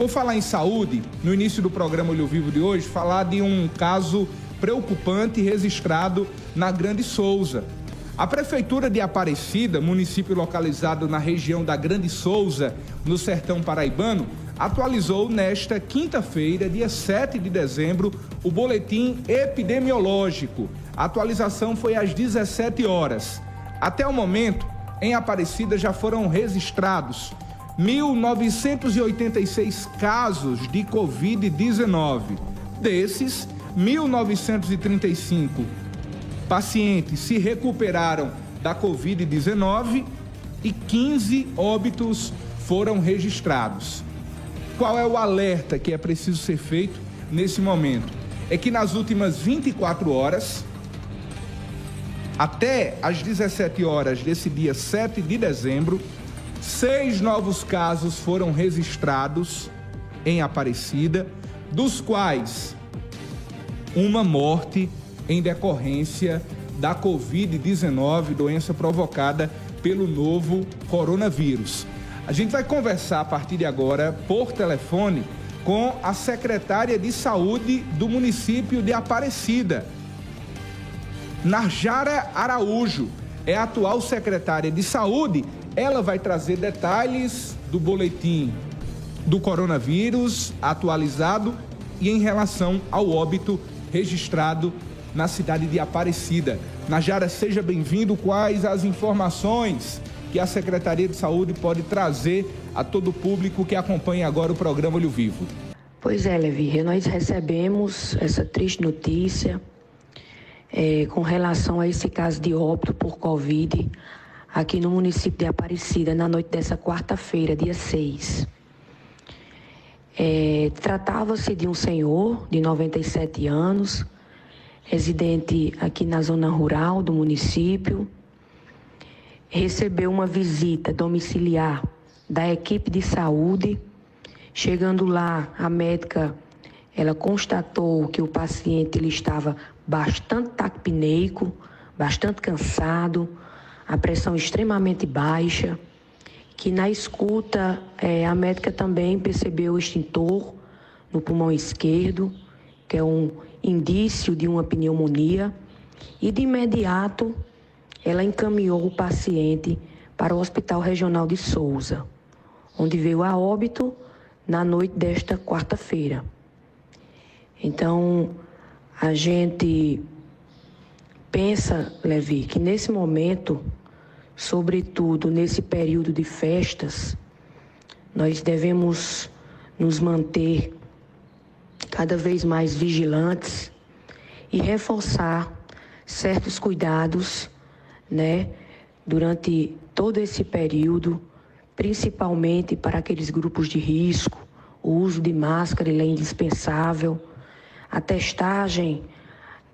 Por falar em saúde, no início do programa Olho Vivo de hoje, falar de um caso preocupante registrado na Grande Souza. A Prefeitura de Aparecida, município localizado na região da Grande Souza, no sertão paraibano, atualizou nesta quinta-feira, dia 7 de dezembro, o boletim epidemiológico. A atualização foi às 17 horas. Até o momento, em Aparecida já foram registrados 1.986 casos de Covid-19. Desses, 1.935 pacientes se recuperaram da Covid-19 e 15 óbitos foram registrados. Qual é o alerta que é preciso ser feito nesse momento? É que nas últimas 24 horas, até às 17 horas desse dia 7 de dezembro, seis novos casos foram registrados em Aparecida, dos quais uma morte em decorrência da Covid-19, doença provocada pelo novo coronavírus. A gente vai conversar a partir de agora por telefone com a secretária de saúde do município de Aparecida, Narjara Araújo. É a atual secretária de saúde. Ela vai trazer detalhes do boletim do coronavírus atualizado e em relação ao óbito registrado na cidade de Aparecida. Najara, seja bem-vindo. Quais as informações que a Secretaria de Saúde pode trazer a todo o público que acompanha agora o programa Olho Vivo. Pois é, Levi, nós recebemos essa triste notícia é, com relação a esse caso de óbito por Covid aqui no município de Aparecida na noite dessa quarta-feira, dia 6. É, Tratava-se de um senhor de 97 anos, residente aqui na zona rural do município, recebeu uma visita domiciliar da equipe de saúde. Chegando lá, a médica ela constatou que o paciente ele estava bastante taquipneico, bastante cansado, a pressão extremamente baixa, que na escuta é, a médica também percebeu o extintor no pulmão esquerdo, que é um indício de uma pneumonia, e de imediato ela encaminhou o paciente para o Hospital Regional de Souza, onde veio a óbito na noite desta quarta-feira. Então, a gente pensa, Levi, que nesse momento, sobretudo nesse período de festas, nós devemos nos manter cada vez mais vigilantes e reforçar certos cuidados né, durante todo esse período, principalmente para aqueles grupos de risco, o uso de máscara é indispensável, a testagem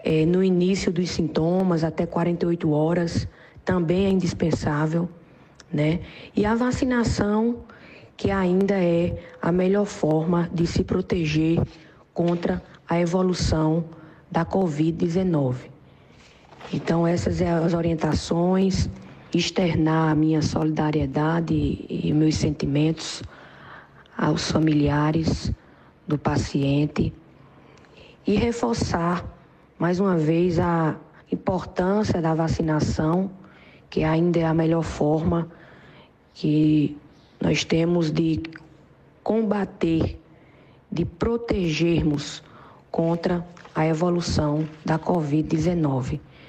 é, no início dos sintomas, até 48 horas, também é indispensável, né? E a vacinação, que ainda é a melhor forma de se proteger contra a evolução da Covid-19. Então, essas são as orientações, externar a minha solidariedade e meus sentimentos aos familiares do paciente e reforçar mais uma vez a importância da vacinação, que ainda é a melhor forma que nós temos de combater, de protegermos contra a evolução da Covid-19.